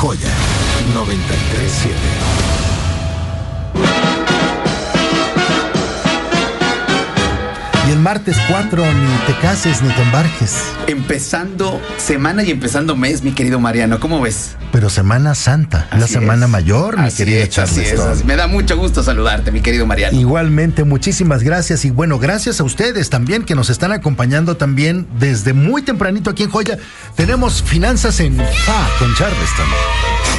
Joya 937. Martes 4, ni te cases ni te embarques. Empezando semana y empezando mes, mi querido Mariano, ¿cómo ves? Pero Semana Santa, la Semana es. Mayor, mi Así querido es, así es, Me da mucho gusto saludarte, mi querido Mariano. Igualmente, muchísimas gracias y bueno, gracias a ustedes también que nos están acompañando también desde muy tempranito aquí en Joya. Tenemos finanzas en FA con Charleston.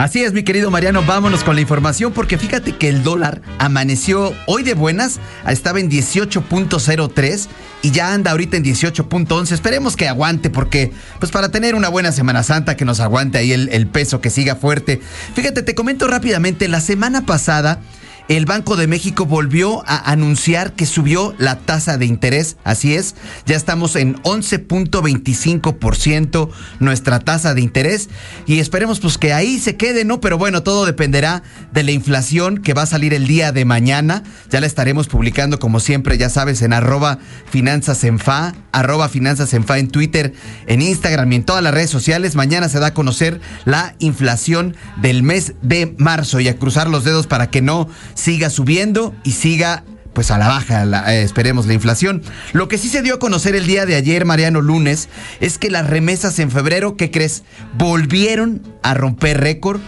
Así es, mi querido Mariano, vámonos con la información porque fíjate que el dólar amaneció hoy de buenas, estaba en 18.03 y ya anda ahorita en 18.11. Esperemos que aguante porque, pues para tener una buena Semana Santa, que nos aguante ahí el, el peso, que siga fuerte. Fíjate, te comento rápidamente, la semana pasada... El Banco de México volvió a anunciar que subió la tasa de interés, así es, ya estamos en 11.25% nuestra tasa de interés y esperemos pues que ahí se quede, ¿no? Pero bueno, todo dependerá de la inflación que va a salir el día de mañana, ya la estaremos publicando como siempre, ya sabes, en arroba finanzas en fa, arroba finanzas en fa en Twitter, en Instagram y en todas las redes sociales, mañana se da a conocer la inflación del mes de marzo y a cruzar los dedos para que no siga subiendo y siga pues a la baja, la- eh, esperemos la inflación. Lo que sí se dio a conocer el día de ayer, Mariano Lunes, es que las remesas en febrero, ¿qué crees? Volvieron a romper récord.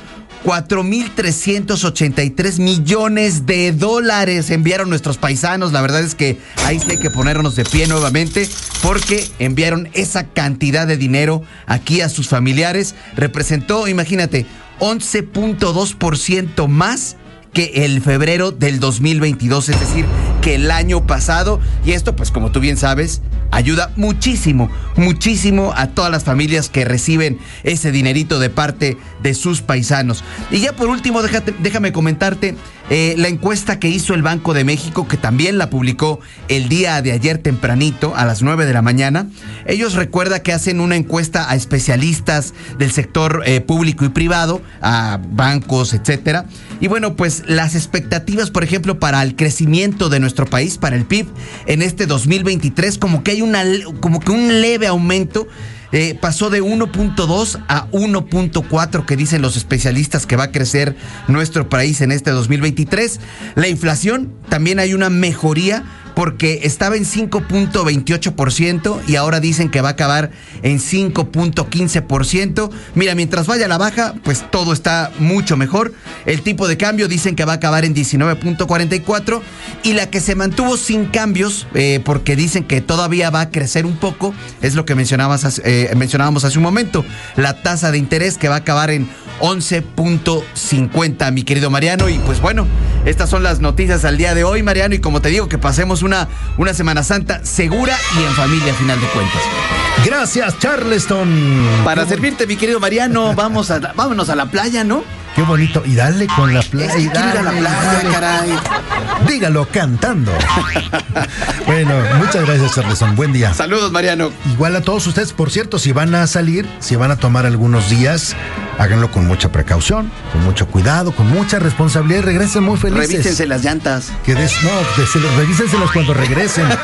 4.383 millones de dólares enviaron nuestros paisanos. La verdad es que ahí sí hay que ponernos de pie nuevamente porque enviaron esa cantidad de dinero aquí a sus familiares. Representó, imagínate, 11.2% más que el febrero del 2022, es decir, que el año pasado. Y esto, pues como tú bien sabes, ayuda muchísimo, muchísimo a todas las familias que reciben ese dinerito de parte de sus paisanos. Y ya por último, déjame comentarte eh, la encuesta que hizo el Banco de México, que también la publicó el día de ayer tempranito, a las 9 de la mañana. Ellos recuerda que hacen una encuesta a especialistas del sector eh, público y privado, a bancos, etcétera. Y bueno, pues las expectativas, por ejemplo, para el crecimiento de nuestro país, para el PIB, en este 2023, como que hay una, como que un leve aumento. eh, pasó de 1.2 a 1.4 que dicen los especialistas que va a crecer nuestro país en este 2023. La inflación también hay una mejoría porque estaba en 5.28% y ahora dicen que va a acabar en 5.15%. Mira, mientras vaya a la baja, pues todo está mucho mejor. El tipo de cambio dicen que va a acabar en 19.44 y la que se mantuvo sin cambios, eh, porque dicen que todavía va a crecer un poco, es lo que eh, mencionábamos hace un momento, la tasa de interés que va a acabar en 11.50, mi querido Mariano. Y pues bueno, estas son las noticias al día de hoy, Mariano. Y como te digo, que pasemos una, una Semana Santa segura y en familia, a final de cuentas. Gracias, Charleston. Para servirte, mi querido Mariano, vamos a, vámonos a la playa, ¿no? Qué bonito. Y dale con la playa. Es que ir a la dale, playa, dale. caray. Dígalo cantando. bueno, muchas gracias, Charleston. Buen día. Saludos, Mariano. Igual a todos ustedes, por cierto, si van a salir, si van a tomar algunos días, háganlo con mucha precaución, con mucho cuidado, con mucha responsabilidad y regresen muy felices. Revísense las llantas. Que des- no, des- revísenselas cuando regresen.